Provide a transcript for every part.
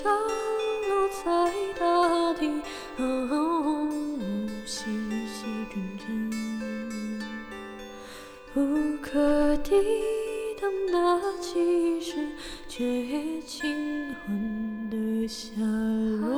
降落在大地，哦，细细均匀，无可抵挡的气势，却也惊魂的下落。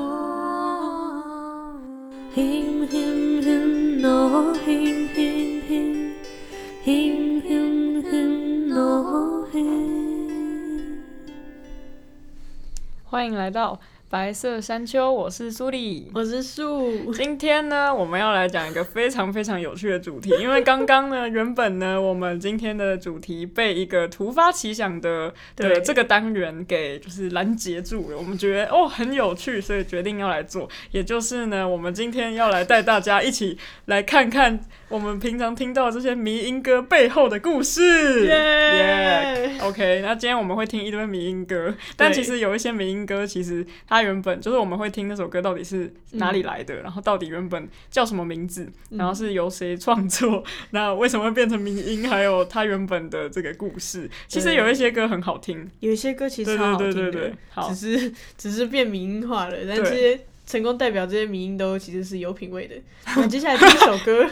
欢迎来到白色山丘，我是苏丽。我是树，今天呢，我们要来讲一个非常非常有趣的主题，因为刚刚呢，原本呢，我们今天的主题被一个突发奇想的的对这个单元给就是拦截住了，我们觉得哦很有趣，所以决定要来做。也就是呢，我们今天要来带大家一起来看看我们平常听到这些迷音歌背后的故事。耶 OK，那今天我们会听一堆迷音歌，但其实有一些迷音歌，其实它原本就是我们会听那首歌到底是哪里来的，然后到底原本叫什么名字，然后是由谁创作，那为什么会变成民音，还有它原本的这个故事。其实有一些歌很好听，有一些歌其实对超好听的，对对对只，是 只是变民音化了，但对。这些成功代表这些民音都其实是有品味的。那接下来第一首歌，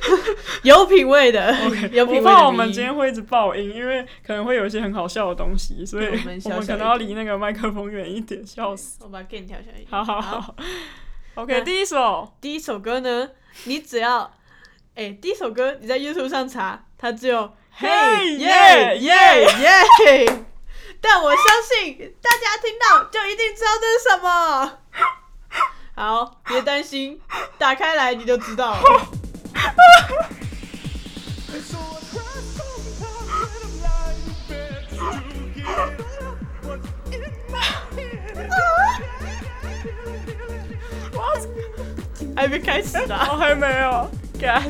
有品味的 OK，有品味我怕我们。今天会一直爆音，因为可能会有一些很好笑的东西，所以我们可能要离那个麦克风远一点，笑死。我把 gain 调下来一点。好好好，OK，第一首，第一首歌呢，你只要，哎、第一首歌你在 YouTube 上查，它只有嘿耶耶耶耶，但我相信大家听到就一定知道这是什么。好，别担心，打开来你就知道了。还没开始啊！还没有干。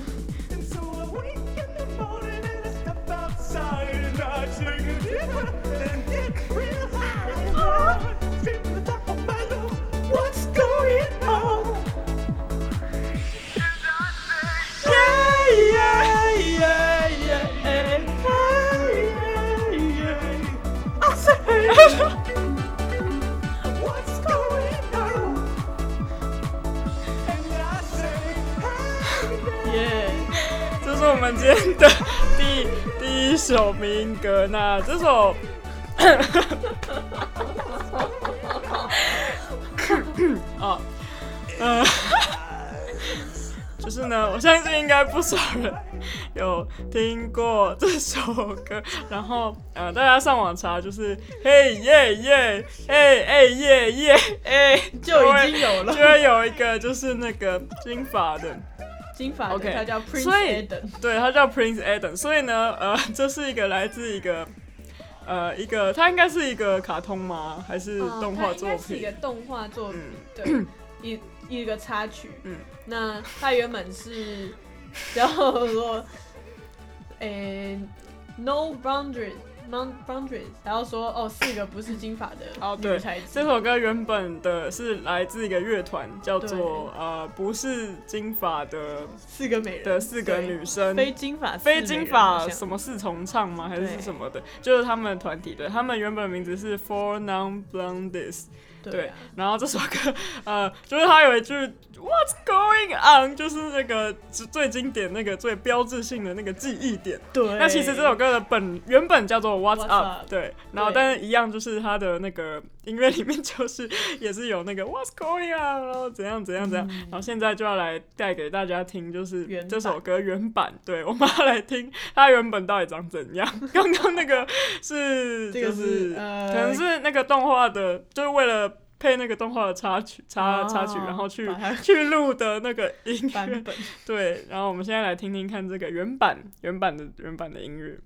首民歌。那这首，哦，嗯、就是呢，我相信应该不少人有听过这首歌，然后呃，大家上网查就是嘿耶耶，哎哎耶耶哎，就已经有了就会有一个就是那个金发的。金发的 OK，他叫 Prince 所以 Adam。对，他叫 Prince Adam，所以呢，呃，这是一个来自一个呃一个，它应该是一个卡通吗？还是哦动画作它应该是一个？动画作品嗯，对，一一个插曲。嗯，那它原本是 叫做诶、No Boundaries。Boundaries，然后说哦，四个不是金发的哦对这首歌原本的是来自一个乐团，叫做呃不是金发的四个美人的四个女生，非金发非金发什么四重唱吗？还是什么的？就是他们的团体对，他们原本名字是 Four Non Blondes。对然后这首歌，呃，就是它有一句 What's going on，就是那个最最经典、那个最标志性的那个记忆点。对。那其实这首歌的本原本叫做 What's What's Up，Up 对，然后但是一样就是它的那个音乐里面就是 也是有那个 What's going on，然后怎样怎样怎样，然后现在就要来带给大家听，就是这首歌原版，对 我们要来听它原本到底长怎样。刚刚那个是这个就是呃可能是那个动画的，就是为了。配那个动画的插曲插哦插曲，然后去去录的那个音乐，对，然后我们现在来听听看这个原版原版的原版的音乐。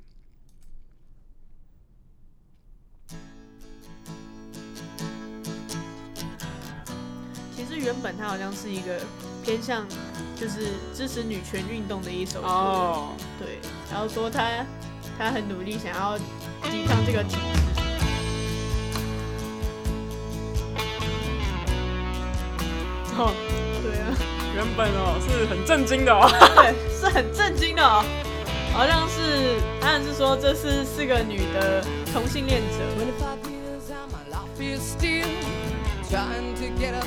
其实原本它好像是一个偏向就是支持女权运动的一首歌，哦，对，然后说他他很努力想要抵抗这个体制。哦，对啊，原本哦是很震惊的哦。对，是很震惊的哦。好像是，好像是说这是四个女的同性恋者 trying to get up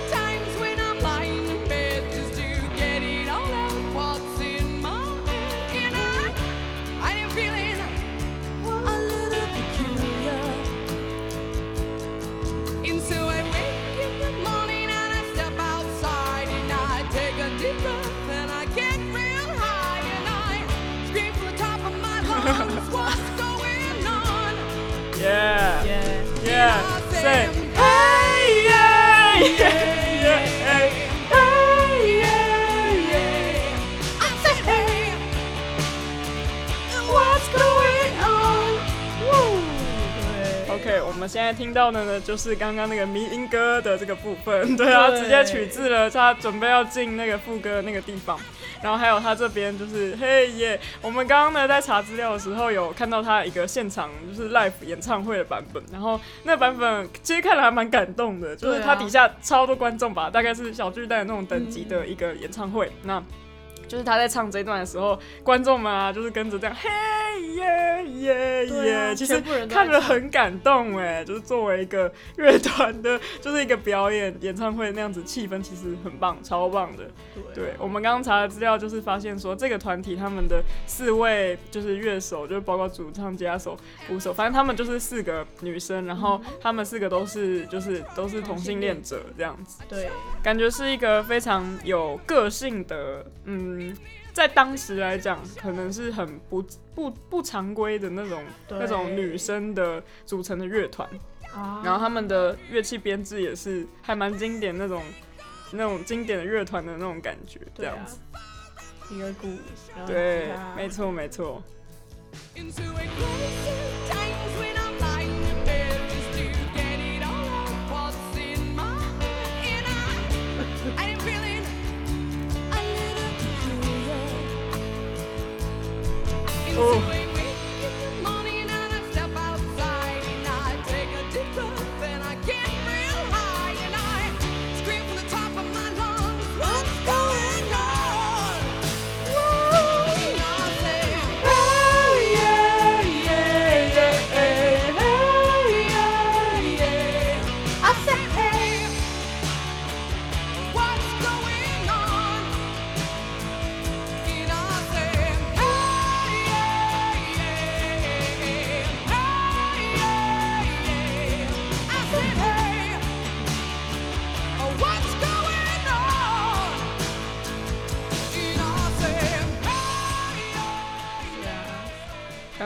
lungs, what's going on? Yeah. Yeah. Say. Hey yeah yeah yeah. Hey yeah yeah. I say, hey, What's going on? 对，OK，我们现在听到的呢，就是刚刚那个迷音歌的这个部分，对啊，直接取自了他准备要进那个副歌的那个地方，然后还有他这边就是嘿耶，我们刚刚呢在查资料的时候有看到他一个现场就是 live 演唱会的版本，然后那版本其实看了还蛮感动的，就是他底下超多观众吧，大概是小巨蛋那种等级的一个演唱会，那。就是他在唱这一段的时候，观众们啊，就是跟着这样嘿耶耶耶，其实看着很感动哎，就是作为一个乐团的，就是一个表演演唱会那样子，气氛其实很棒，超棒的。对我们刚刚查的资料，就是发现说这个团体他们的四位就是乐手，就是包括主唱、吉他手、鼓手，反正他们就是四个女生，然后他们四个都是就是都是同性恋者这样子。对，感觉是一个非常有个性的，嗯，在当时来讲，可能是很不不不常规的那种那种女生的组成的乐团，啊。然后他们的乐器编制也是还蛮经典那种那种经典的乐团的那种感觉，这样子。，一个鼓，然后对，没错没错。Oh.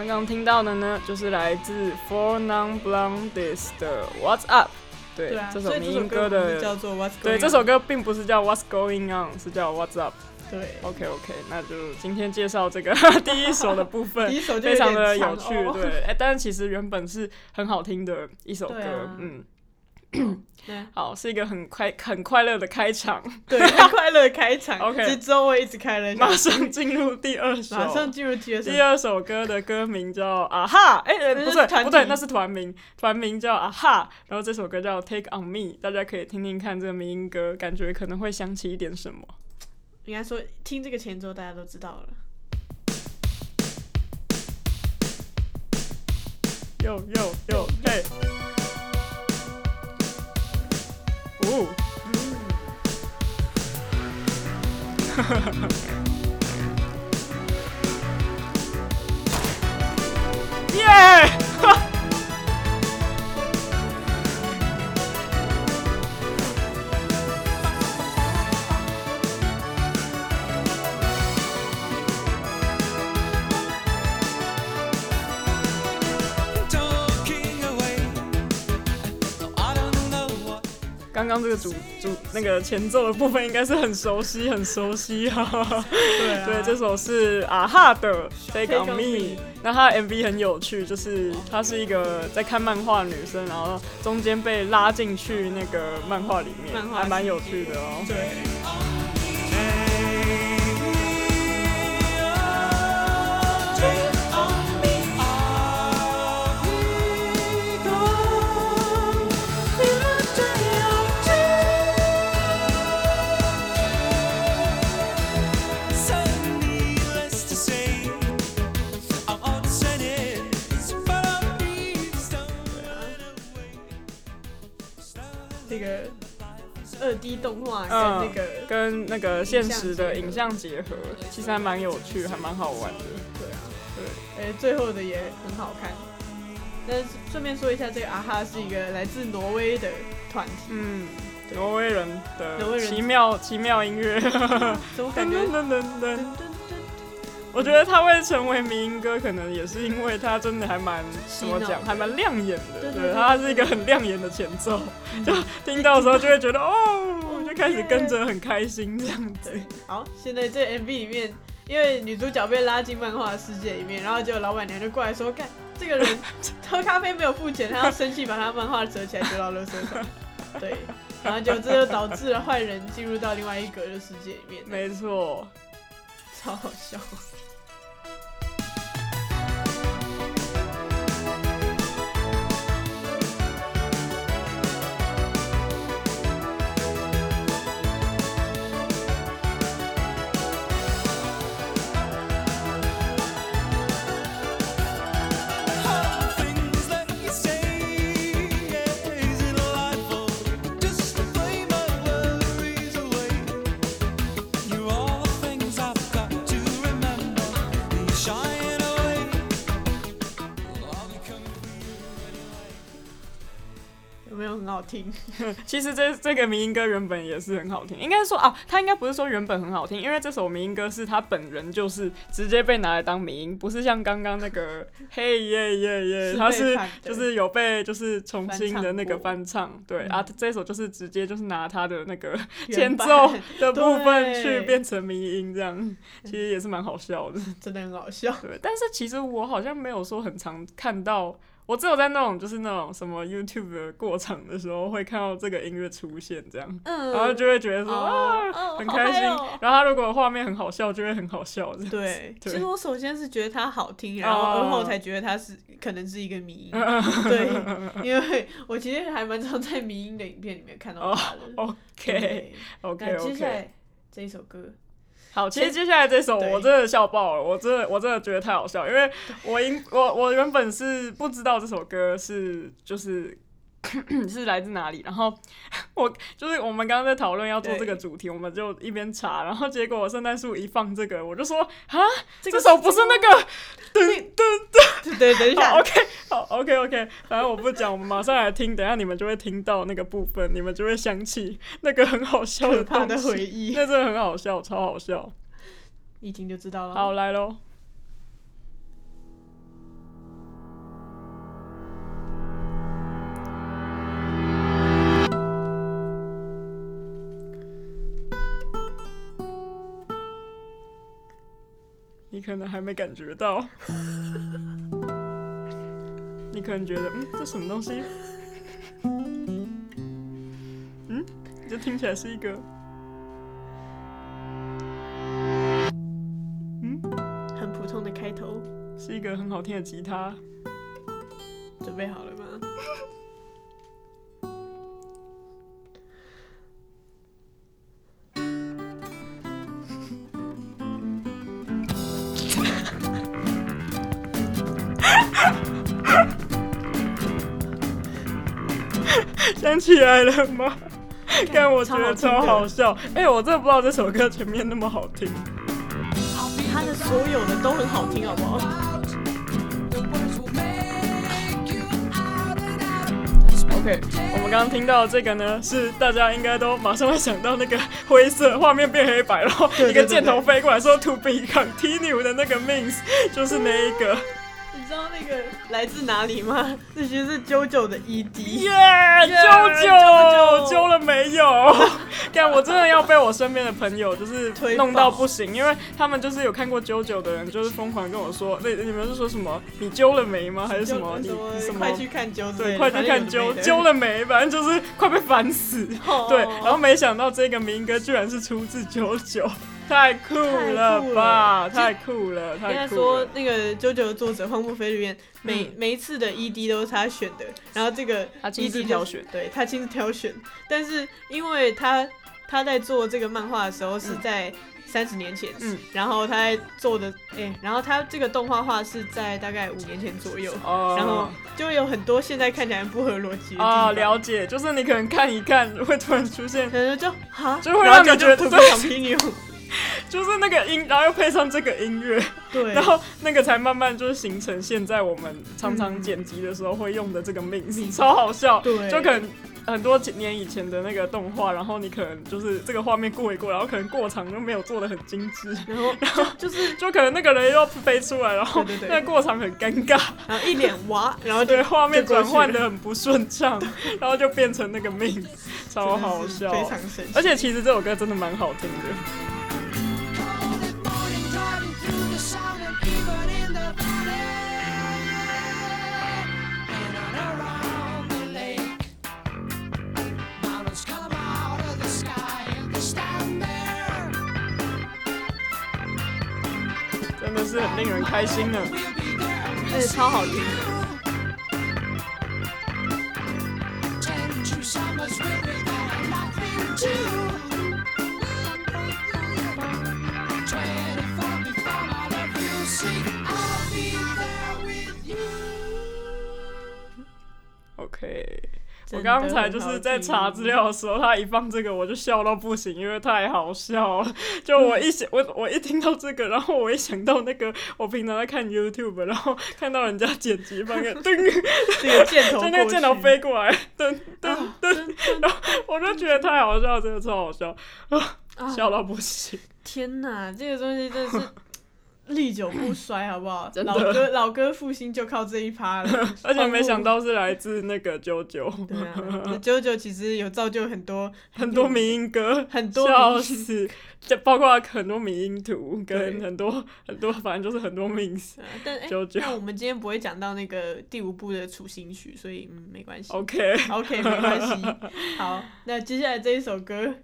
刚刚听到的呢，就是来自 Four Non Blondes 的 What's Up，对，对啊，这首民音歌歌叫的。做 What's 对这首歌并不是叫 What's Going On，是叫 What's Up。对，OK OK，那就今天介绍这个 第一首的部分，第一首就非常的有趣，哦。对，哎、但是其实原本是很好听的一首歌，啊。嗯，对好，是一个很快很快乐的开场，对，很快乐的开场。OK 其实之后会一直开了马上进入第二首，马上进入第二首。第二首歌的歌名叫啊哈，哎、不对不对，那是团名，团名叫啊哈，然后这首歌叫 Take on Me，大家可以听听看这个民音歌，感觉可能会想起一点什么。应该说听这个前奏大家都知道了。哟哟哟，嘿，哦，耶！刚刚这个主主那个前奏的部分应该是很熟悉，很熟悉哈、对啊。对，这首是啊哈的 Take on on Me。那他的 MV 很有趣，就是他是一个在看漫画的女生，然后中间被拉进去那个漫画里面，还蛮有趣的哦。对，动画跟嗯那个，跟那个现实的影影像结合，其实还蛮有趣，还蛮好玩的。对啊，对，哎、最后的也很好看。那顺便说一下，这个啊哈是一个来自挪威的团体，嗯，挪威人的奇妙奇妙音乐，怎么感觉？我觉得他会成为民音歌，可能也是因为他真的还蛮怎么讲，还蛮亮眼的。对，他是一个很亮眼的前奏，就听到的时候就会觉得哦，就开始跟着很开心这样子。好，现在这 MV 里面，因为女主角被拉进漫画的世界里面，然后结果老板娘就过来说：“干，这个人 喝咖啡没有付钱，他要生气把他漫画折起来丢到垃圾桶。”对，然后就这就导致了坏人进入到另外一格的世界里面，没错，超好笑。听？其实这这个民音歌原本也是很好听，应该说啊，他应该不是说原本很好听，因为这首民音歌是他本人就是直接被拿来当民音，不是像刚刚那个 嘿耶耶耶，是他是就是有被就是重新的那个翻翻唱，对、嗯啊，这首就是直接就是拿他的那个 前奏的部分去变成民音这样，其实也是蛮好笑的。真的很好笑。对，但是其实我好像没有说很常看到，我只有在那种就是那种什么 YouTube 的过场的时候会看到这个音乐出现这样，嗯。然后就会觉得说、哦啊哦很开心，哦然后他如果画面很好笑，就会很好笑。对，对。其实我首先是觉得它好听，然后哦而后才觉得它是可能是一个迷音。对，因为我其实还蛮常在迷音的影片里面看到它的。哦 OK 对。OK 那接下来这一首歌，好，其实接下来这首我真的笑爆了，我真的我真的觉得太好笑，因为我因我我原本是不知道这首歌是就是。是来自哪里？然后 我就是我们刚刚在讨论要做这个主题，我们就一边查，然后结果我圣诞树一放这个，我就说啊，这个首不是那个对对，等一 下，，OK，好，OK OK，反正我不讲，我们马上来听，等一下你们就会听到那个部分，你们就会想起那个很好笑可怕的回忆，那真的很好笑，超好笑。一听就知道了。好，来喽。可能还没感觉到，你可能觉得，嗯，这什么东西？嗯，这听起来是一个，嗯，很普通的开头，是一个很好听的吉他。准备好了想起来了吗？但我觉得超超好好笑。哎、我真的不知道这首歌前面那么好听。他的所有的都很好听，好不好？OK，我们刚刚听到的这个呢，是大家应该都马上会想到那个灰色画面变黑白，然后一个箭头飞过来说 to be continue 的那个 means 就是那一个。来自哪里吗？这其实是 JoJo 的 E ED。耶，耶啾啾啾揪了没有？看我真的要被我身边的朋友就是弄到不行，因为他们就是有看过啾啾的人，就是疯狂跟我说，那你们是说什么？你揪了没吗？还是什么？你你什么？快去看揪之类对，的，快去看揪揪了没？反正就是快被烦死。哦对，然后没想到这个民歌居然是出自九九，太酷了太酷吧！了。太酷了，应该太酷了。说那个 JoJo 的作者荒木飞吕彦，每、嗯。每一次的 ED 都是他选的，然后这个他亲自挑选。对他亲自挑选，但是因为他他在做这个漫画的时候是在三十年前，嗯。然后他在做的，哎、然后他这个动画画是在大概五年前左右，哦。然后就有很多现在看起来不合逻辑啊，了解，就是你可能看一看，会突然出现，可能就啊，就会让你觉得就对 continue，就是那个音，然后又配上这个音乐，对，然后那个才慢慢就是形成现在我们常常嗯剪辑的时候会用的这个 mix，、超好笑。对就可能很多年以前的那个动画，然后你可能就是这个画面过一过，然后可能过场就没有做的很精致，然后然后就是就可能那个人又要飞出来，然后那个过场很尴尬，然后一脸哇，然后对，画面转换的很不顺畅，然后就变成那个 mix，超好笑。非常神奇。而且其实这首歌真的蛮好听的。是很令人开心的，而且超好听。我刚才就是在查资料的时候，他一放这个我就笑到不行，因为太好笑了。就我一想，我我一听到这个，然后我一想到那个我平常在看 YouTube，然后看到人家剪辑放个噔，听，这个箭头 就那个箭头飞过来，噔噔啊噔，然后我就觉得太好笑，真的超好笑，啊笑到不行。天哪，这个东西真的是历久不衰，好不好？老歌老歌复兴就靠这一趴了，而且没想到是来自那个啾啾，对啊，啾啾其实有造就很多 很多民音歌，很多笑迷死，就包括很多民音图跟很多很多，反正就是很多 mix。啊但哎、九九那我们今天不会讲到那个第五部的处心曲，所以嗯没关系。OK，OK，没关系。好，那接下来这一首歌，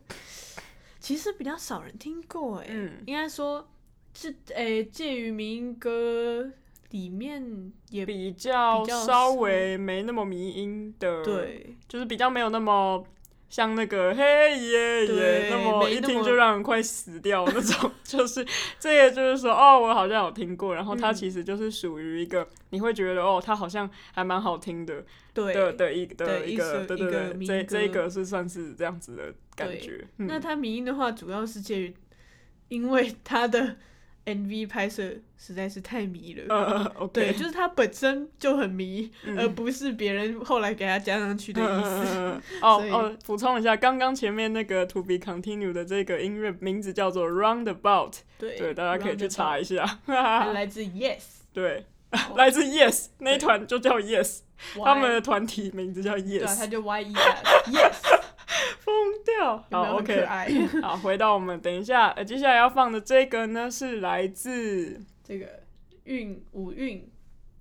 其实比较少人听过，哎、嗯应该说是诶、介于民音歌里面也比较稍微没那么迷音的，，对就是比较没有那么像那个嘿耶耶那么一听就让人快死掉那种，就是这也就是说哦，我好像有听过，然后它嗯。其实就是属于一个你会觉得哦，它好像还蛮好听的对的的一的对一一个，对对对，这这一个是算是这样子的感觉，嗯。那它民音的话，主要是介于，因为它的 MV 拍摄实在是太迷了。对，就是它本身就很迷，嗯。而不是别人后来给他加上去的意思。嗯 哦哦，补充一下，刚刚前面那个 To Be Continue 的这个音乐名字叫做 Roundabout，对对，大家可以去查一下。来自 Yes，对，来自 Yes 那一团就叫 Yes，他们的团体名字叫 Yes，就 Y E S Yes，好有有，OK，爱？好，回到我们等一下，呃，接下来要放的这个呢是来自这个韵舞韵，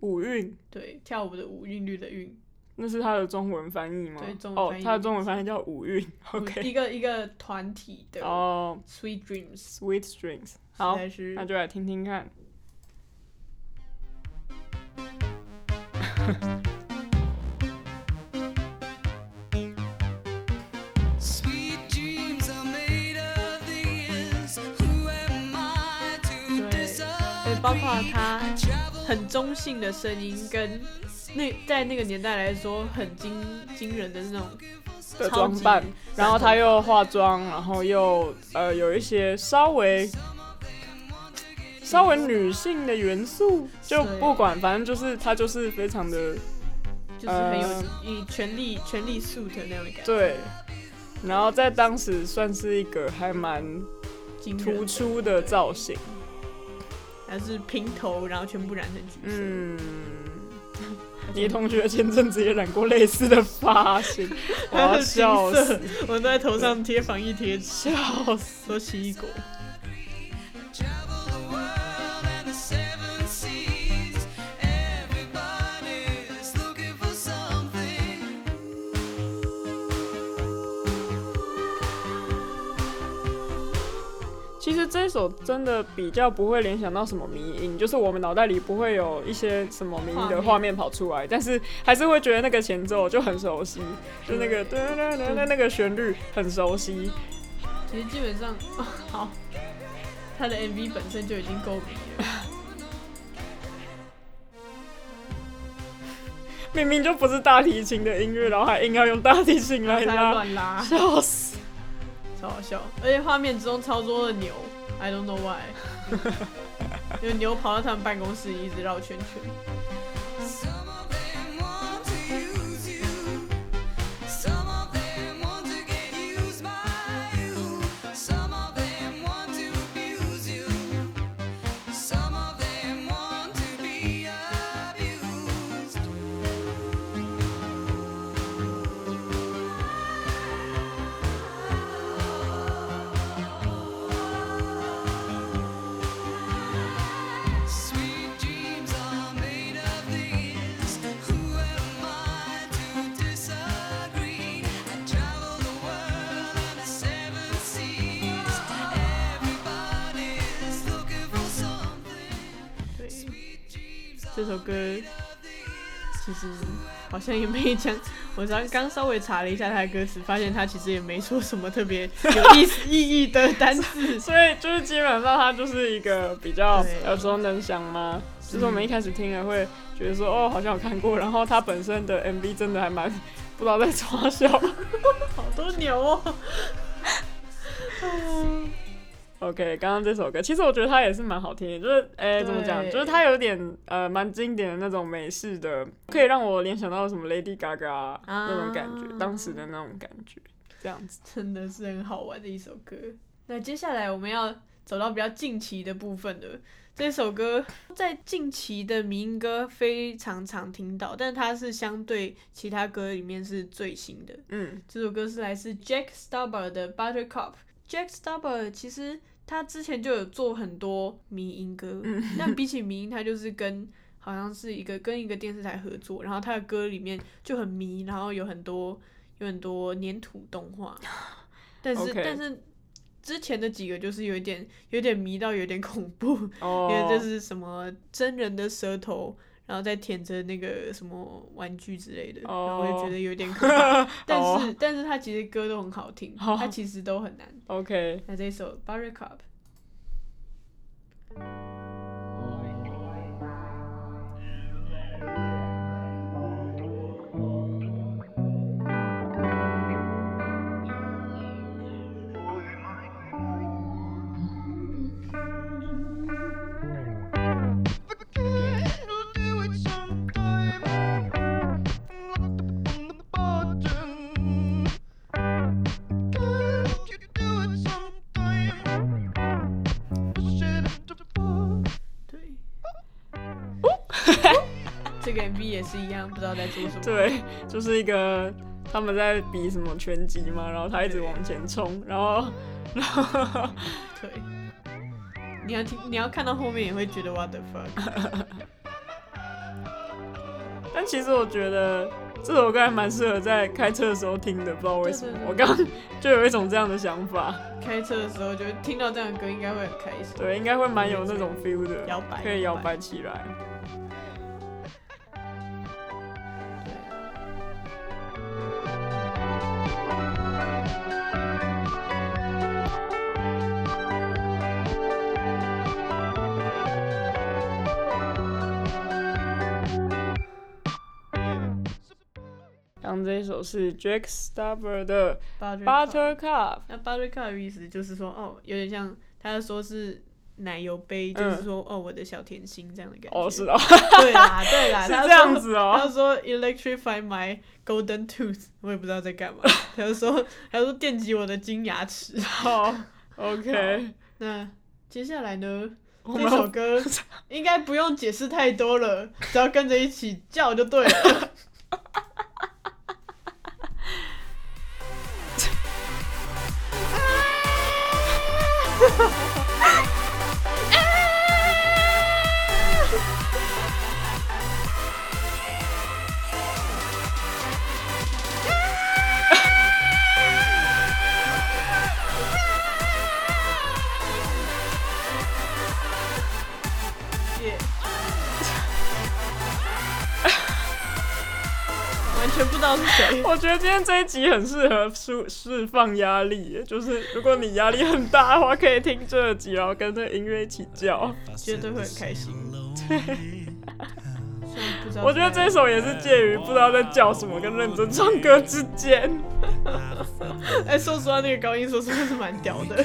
五韵。对，跳舞的舞，韵律的韵，那是它的中文翻译吗？对中文哦翻，译它的中文翻译叫五韵。OK，一个一个团体的哦 Sweet Dreams，，Sweet Dreams，。好实，在是那就来听听看。包括他很中性的声音，跟那在那个年代来说很惊惊人的那种的装扮，然后他又化妆，然后又呃有一些稍微稍微女性的元素，就不管，反正就是他就是非常的就是很有以权力权力 suit 那样的感觉，对，然后在当时算是一个还蛮突，出的造型，还是平头，然后全部染成橘色，嗯。你同学前阵子也染过类似的发型，我要笑死，我们都在头上贴防疫贴纸，笑死。说奇异果。这一首真的比较不会联想到什么迷音，就是我们脑袋里不会有一些什么迷音的画面跑出来，但是还是会觉得那个前奏就很熟悉，就那个噔噔噔噔那个旋律很熟悉。其实基本上，好，他的 MV 本身就已经够迷了。明明就不是大提琴的音乐，然后还硬要用大提琴来拉，乱拉，笑死！超好笑。而且画面之中超多的牛，I don't know why，因为牛跑到他们办公室一直绕圈圈。这首歌其实好像也没讲，我刚刚稍微查了一下他的歌词，发现他其实也没说什么特别有意思意义的单词。所以就是基本上它就是一个比较对耳熟能详吗？就是我们一开始听了会觉得说哦好像有看过，然后它本身的 MV 真的还蛮不知道在嘲笑。好多牛哦！OK，刚刚这首歌其实我觉得它也是蛮好听的，就是诶、怎么讲，就是它有点呃蛮经典的那种美式的，可以让我联想到什么 Lady Gaga 那种感觉，当时的那种感觉，这样子。真的是很好玩的一首歌。那接下来我们要走到比较近期的部分了。这首歌在近期的民歌非常常听到，但它是相对其他歌里面是最新的。嗯，这首歌是来自 Jack Stubber 的 Buttercup。Jack Stubber 其实他之前就有做很多迷音歌，但比起迷音，他就是跟好像是一个跟一个电视台合作，然后他的歌里面就很迷，然后有很多有很多粘土动画，但是但是之前的几个就是有一点有点迷到有点恐怖，哦，因为这是什么真人的舌头，然后再舔着那个什么玩具之类的，然后我就觉得有点可怕。但是、哦但是他其实歌都很好听，好它其实都很难。OK，那这一首 Buttercup。You'll 也是一样，不知道在做什么。对，就是一个他们在比什么拳击嘛，然后他一直往前冲，然后然后 对。你要听，你要看到后面也会觉得 What the fuck。但其实我觉得这首歌还蛮适合在开车的时候听的，不知道为什么 我刚刚就有一种这样的想法，开车的时候就听到这样的歌，应该会很开心。对，应该会蛮有那种 feel 的，摇摆可以摇摆起来。这一首是 Jack Stubber 的 Buttercup 那 buttercup 的意思就是说，哦，有点像他说是奶油杯，嗯就是说，哦，我的小甜心这样的感觉。哦是哦，对啦，对啦，是这样子哦他说 electrify my golden tooth，我也不知道在干嘛。他就说，他说电击我的金牙齿。好，OK，那接下来呢？这首歌 应该不用解释太多了，只要跟着一起叫就对了。觉得今天这一集很适合释释放压力，就是如果你压力很大的话，可以听这集，然后跟着音乐一起叫。绝对会很开心。虽然不知道我觉得这首也是介于不知道在叫什么跟认真唱歌之间。哎、说实话，那个高音说实话是蛮屌的。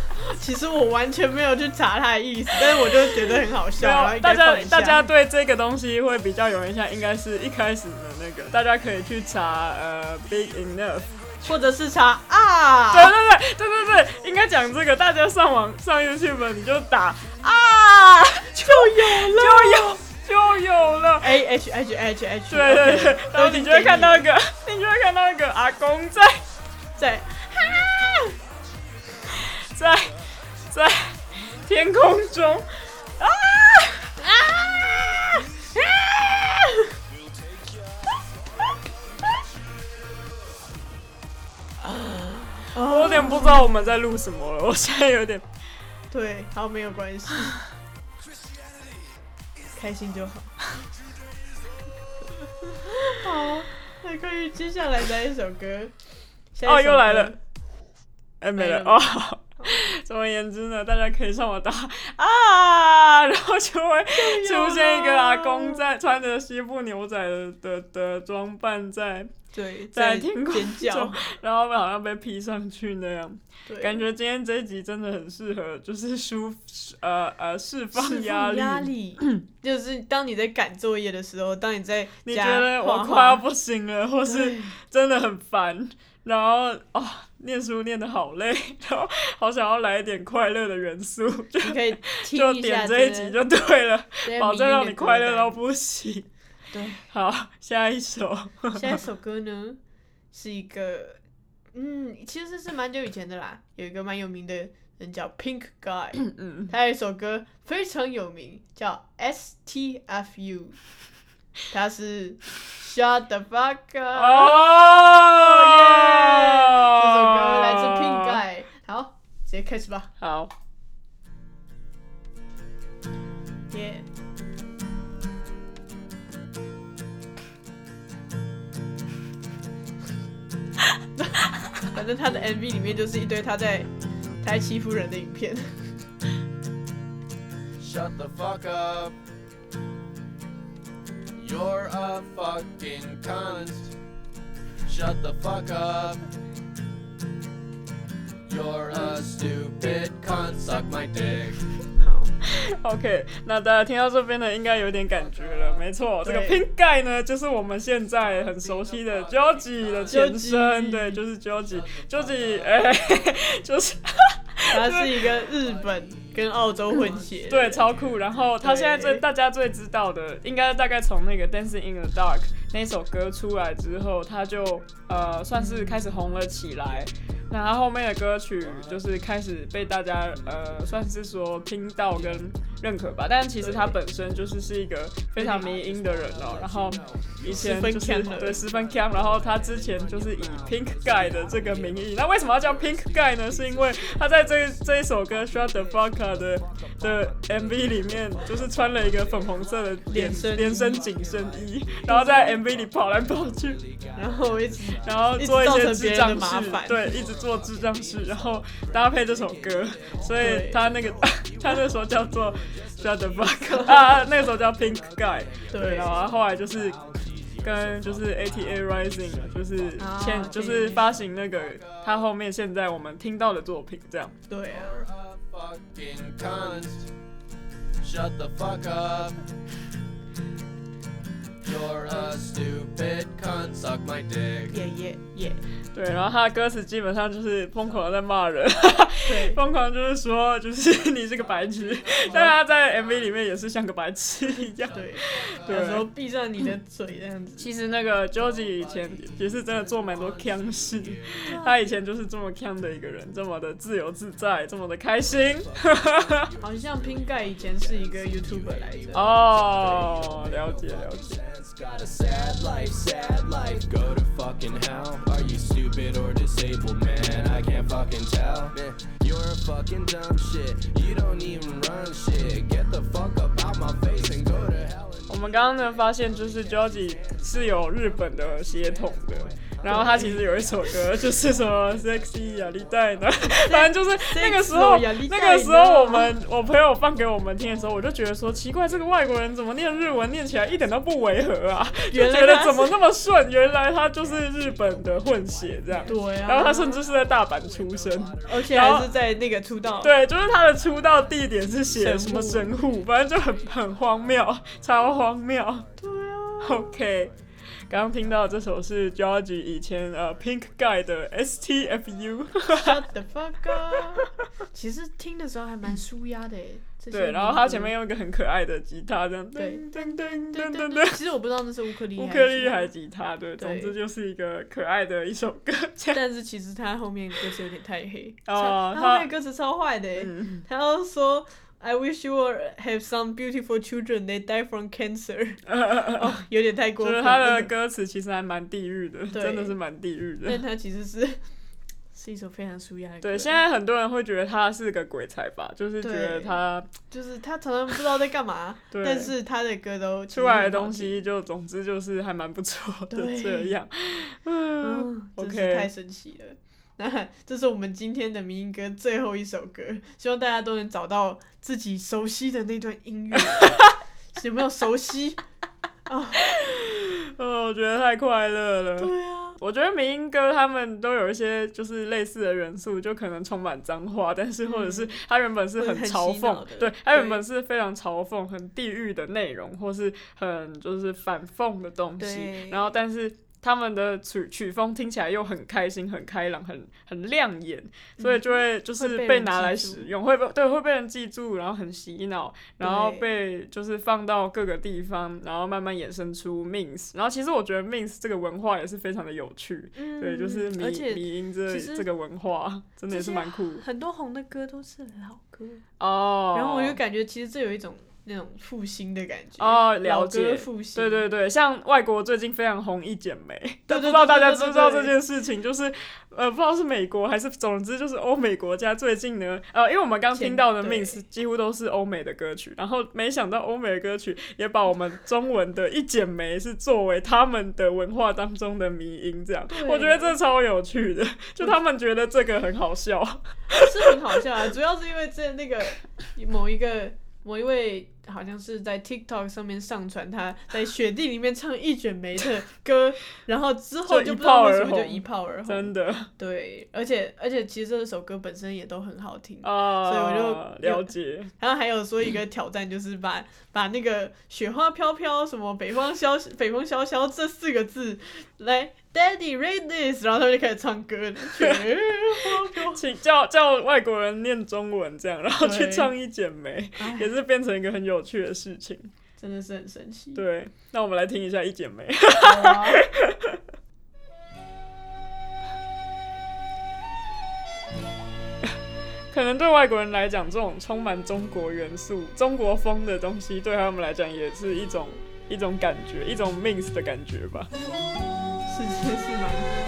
其实我完全没有去查它的意思，但是我就觉得很好笑，没然后，大家大家对这个东西会比较有印象，应该是一开始的那个，大家可以去查呃 Big Enough。或者是查啊，对对对对对对，应该讲这个，大家上网上 YouTube 你就打啊，就有了，就有就有了。A H H H H，对对对然后你就会看到一个，你就会看到一个阿公在在。在在天空中。啊！啊！啊！我有点不知道我们在录什么了，我现在有点对，好没有关系，开心就好。好，那关于接下来的一首歌，哦又来了，哎没了。哦。总而言之呢，大家可以上网打 啊，然后就会出现一个阿公在穿着西部牛仔的的的装扮在，对，在在天空中，然后好像被 P 上去那样。感觉今天这一集真的很适合，就是舒呃呃释放压力。压力，就是当你在赶作业的时候，当你在你觉得我快要不行了，或是真的很烦，然后啊、念书念得好累，然后好想要来一点快乐的元素，就你可以听就点这一集就对了，保证让你快乐到不行。对。好，下一首，下一首歌呢，是一个，嗯，其实是蛮久以前的啦，有一个蛮有名的人叫 Pink Guy，嗯，他有一首歌非常有名，叫 S T F U，他是 Shut the fuck up，、哦耶！这首歌来自 Pink Guy，好，直接开始吧，好，耶、反正他的 MV 里面就是一堆他在他在欺负人的影片。Shut the fuck up. You're a fucking cunt. Shut the fuck up. You're a stupid cunt. Suck my dick. OK，那大家听到这边呢，应该有点感觉了。没错，这个 Pink Guy 呢，就是我们现在很熟悉的 Joji 的前身，对，就是 Joji，Joji，哎、就是他是一个日本跟澳洲混血。对，超酷。然后他现在最大家最知道的，应该大概从那个 Dancing in the Dark 那首歌出来之后，他就呃算是开始红了起来。那他后面的歌曲就是开始被大家呃算是说听到跟认可吧，但其实他本身就是是一个非常迷音的人哦、然后以前就是对十分强，然后他之前就是以 Pink Guy 的这个名义，那为什么要叫 Pink Guy 呢？是因为他在这这一首歌 Shut the Fuck Up 的的 MV 里面，就是穿了一个粉红色的连连身连身紧身衣，然后在 MV 里跑来跑去，然后一直然后做一些智障的麻烦，事对，一直做智障事，然后搭配这首歌，所以他那个 他那时候叫做 Shut the Fuck Up 啊，那个时候叫 Pink Guy，对。然后他后来就是。跟就是 ATA Rising，就是啊现、对。就是发行那个他后面现在我们听到的作品这样。对对，然后他的歌词基本上就是疯狂的在骂人，对，疯狂就是说就是 你是个白痴，但他在 MV 里面也是像个白痴一样。对，对有时候闭上你的嘴这样子。其实那个 Joji 以前也是真的做蛮多腔事，他以前就是这么腔的一个人，这么的自由自在，这么的开心。好像拼盖以前是一个 YouTuber 来着。哦，了解了解。Man's got a sad life, sad life. Go to fucking hell. Are you stupid or disabled, man? I can't fucking tell. Man, you're a fucking dumb shit. You don't even run shit. Get the fuck up out my face and go to hell. and- 我们刚刚呢发现，就是 Joji 是有日本的血统的。 然后他其实有一首歌，就是什么 “sexy 亚历代呢”，反正就是那个时候那个时候我们我朋友放给我们听的时候，我就觉得说奇怪，这个外国人怎么念日文念起来一点都不违和啊？就觉得怎么那么顺？原来他就是日本的混血这样。对啊，然后他甚至是在大阪出生，而且还是在那个出道。对，就是他的出道地点是写什么神户，反正就很很荒谬，超荒谬。对啊，OK，刚刚听到这首是 George 以前呃 Pink Guy 的 STFU，Shut the fuck up！其实听的时候还蛮舒压的诶。对，然后他前面用一个很可爱的吉他这样，对噔噔噔噔噔其实我不知道那是乌克丽丽乌克丽丽还是吉他，对，总之就是一个可爱的一首歌，但是其实他后面歌词有点太黑，哦他后面歌词超坏的他要说 I wish you would have some beautiful children, they die from cancer，哦，有点太过分就是他的。歌词其实还蛮地狱的，真的是蛮地狱的但。他其实是 是一首非常舒压的歌。对，现在很多人会觉得他是个鬼才吧，就是觉得他就是他常常不知道在干嘛，对但是他的歌都出来的东西就总之就是还蛮不错的这样。嗯 OK 是太神奇了。那 这是我们今天的民音歌最后一首歌，希望大家都能找到自己熟悉的那段音乐，有没有熟悉？啊，哦，我觉得太快乐了。对啊，我觉得民音歌他们都有一些就是类似的元素，就可能充满脏话，但是或者是它原本是很嘲讽，的对，它原本是非常嘲讽、很地狱的内容，或是很就是反讽的东西，然后但是。他们的曲曲风听起来又很开心、很开朗、很很亮眼，所以就会就是被拿来使用，会被对会被人记住，然后很洗脑，然后被就是放到各个地方，然后慢慢衍生出 memes。然后其实我觉得 memes 这个文化也是非常的有趣，嗯对，就是迷迷音这这个文化真的也是蛮酷很多红的歌都是老歌，哦。然后我就感觉其实这有一种那种复兴的感觉哦，了解歌。复兴，对对对，像外国最近非常红一剪梅，但不知道大家知不知道这件事情，就是呃不知道是美国还是总之就是欧美国家最近呢，呃因为我们刚听到的前 mix 几乎都是欧美的歌曲，然后没想到欧美的歌曲也把我们中文的一剪梅是作为他们的文化当中的迷音，这样我觉得这超有趣的，就他们觉得这个很好笑，是很好笑啊，主要是因为这那个某一个某一位好像是在 TikTok 上面上传他在雪地里面唱一卷梅的歌，然后之后就不知道为什么就一炮而红，真的。对，而且而且其实这首歌本身也都很好听，啊，所以我就了解。然后还有说一个挑战就是把把那个雪花飘飘什么北风萧北风萧萧这四个字来 Daddy read this，然后他们就开始唱歌，请叫叫外国人念中文这样，然后去唱一剪梅，哎也是变成一个很有趣的事情。真的是很神奇。对，那我们来听一下一剪梅。可能对外国人来讲，这种充满中国元素、中国风的东西，对他们来讲也是一种一种感觉，一种 mix 的感觉吧。是是是蛮。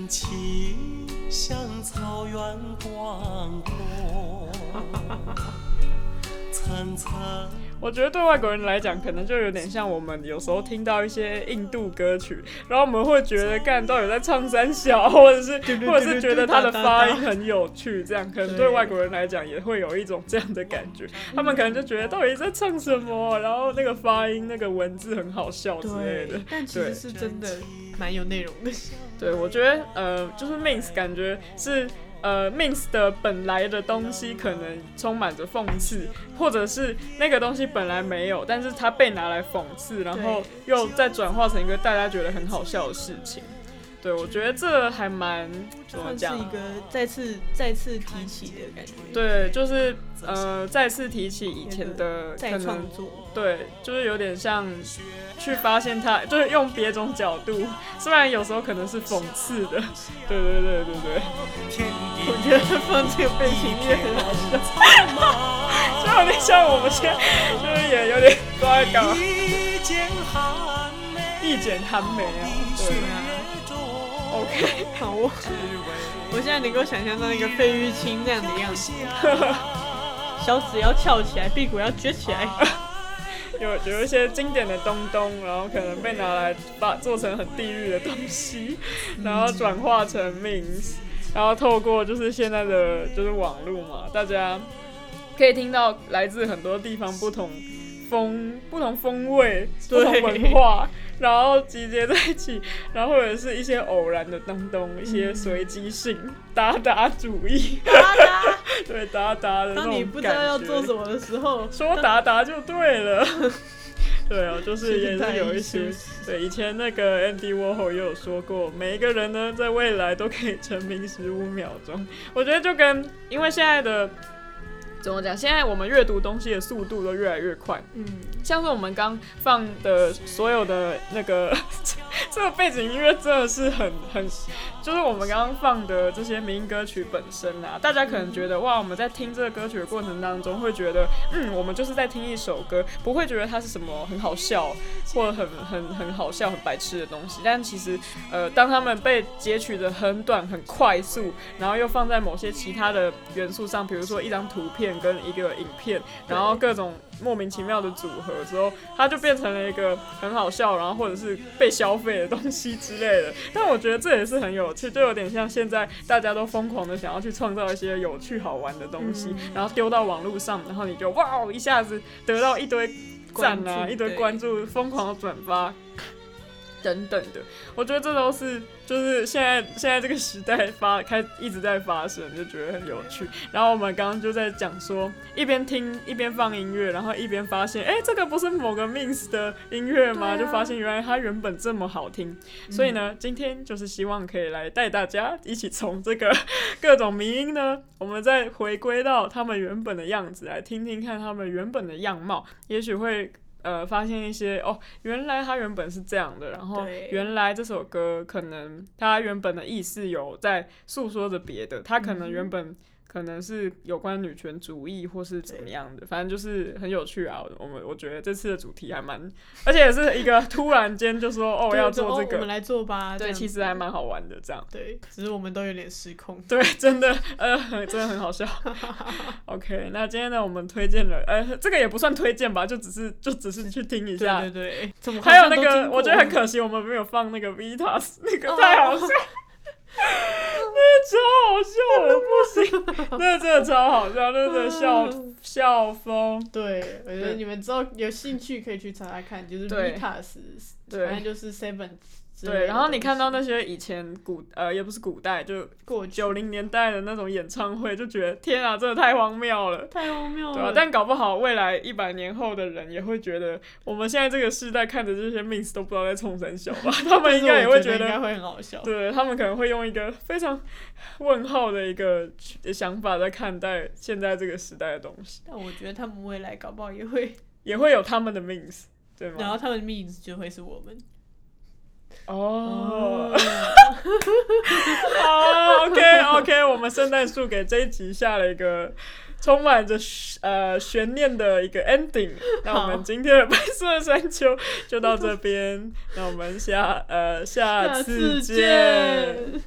真情像草原广阔，层层我觉得对外国人来讲，可能就有点像我们有时候听到一些印度歌曲，然后我们会觉得干到底在唱三小，或者是 或者是觉得他的发音很有趣，这样可能对对外国人来讲也会有一种这样的感觉。他们可能就觉得到底在唱什么，然后那个发音、那个文字很好笑之类的。，但其实是真的蛮有内容的。对，我觉得呃，就是 Mins 感觉是呃 Mins 的本来的东西可能充满着讽刺，或者是那个东西本来没有，但是它被拿来讽刺，然后又再转化成一个大家觉得很好笑的事情。对，我觉得这还蛮怎么讲是一？个再次再次提起的感觉，对，就是呃，再次提起以前的可再能创作，对，就是有点像去发现它，就是用别种角度，虽然有时候可能是讽刺的，对对对对对，我觉得放这个背景音乐很好笑。就有点像我们现在就是也有点不知道在干嘛，一剪寒梅，一剪寒梅啊，对，OK，好，我我现在能够想象到那个费玉清那样的样子，小指要翘起来，屁股要撅起来，有有一些经典的东东，然后可能被拿来把做成很地狱的东西，然后转化成 memes，然后透过就是现在的就是网络嘛，大家可以听到来自很多地方不同风、不同风味、不同文化，然后集结在一起，然后或者是一些偶然的东东，一些随机性、达达主义，对达达的那种当你不知道要做什么的时候，说达达就对了。对哦，就是 也是有一些对，以前那个 Andy Warhol 也有说过，每一个人呢，在未来都可以成名十五秒钟。我觉得就跟因为现在的怎么讲，现在我们阅读东西的速度都越来越快，嗯，像是我们刚放的所有的那个 这个背景音乐，真的是很很，就是我们刚刚放的这些民歌曲本身啊，大家可能觉得哇，我们在听这个歌曲的过程当中，会觉得嗯，我们就是在听一首歌，不会觉得它是什么很好笑或者很很很好笑、很白痴的东西。但其实呃，当他们被截取的很短、很快速，然后又放在某些其他的元素上，比如说一张图片跟一个影片，然后各种莫名其妙的组合之后，它就变成了一个很好笑，然后或者是被消费的东西之类的。但我觉得这也是很有趣，就有点像现在大家都疯狂的想要去创造一些有趣好玩的东西，然后丢到网络上，然后你就哇一下子得到一堆赞啊，一堆关注，疯狂的转发。等等的，我觉得这都是就是现在现在这个时代发开一直在发生，就觉得很有趣。然后我们刚刚就在讲说，一边听一边放音乐，然后一边发现，哎、这个不是某个 Mins 的音乐吗？啊就发现原来它原本这么好听。所以呢，今天就是希望可以来带大家一起从这个各种迷音呢，我们再回归到他们原本的样子，来听听看他们原本的样貌，也许会。呃，发现一些哦，原来它原本是这样的，然后原来这首歌可能它原本的意思有在诉说着别的，它可能原本可能是有关女权主义或是怎么样的，反正就是很有趣啊。我们我觉得这次的主题还蛮，而且也是一个突然间就说哦要做这个，哦我们来做吧。这对，其实还蛮好玩的这样。对，只是我们都有点失控。对，真的，呃，真的很好笑。OK，那今天呢，我们推荐了，呃，这个也不算推荐吧，就只是就只是去听一下。对对，怎么还有那个，我觉得很可惜，我们没有放那个 Vitas，那个哦太好笑，那个超好笑的，不行，那个真的超好笑，那个笑 笑疯。对，我觉得你们之后有兴趣可以去查查看，就是对。Vitas，反正就是 Seven 对，然后你看到那些以前古呃也不是古代，就过去九零年代的那种演唱会，就觉得天啊，真的太荒谬了。太荒谬对啊了，，但搞不好未来一百年后的人也会觉得，我们现在这个时代看着这些 mins 都不知道在冲三小吧，他们应该也会觉得，应该会很好笑。对他们可能会用一个非常问号的一个想法在看待现在这个时代的东西，但我觉得他们未来搞不好也会，也会有他们的 mins，对吗？然后他们的 means 就会是我们。哦，好，OK OK，我们圣诞树给这一集下了一个充满着呃悬念的一个 ending。那我们今天的白色山丘就到这边，那我们下呃下下次。见。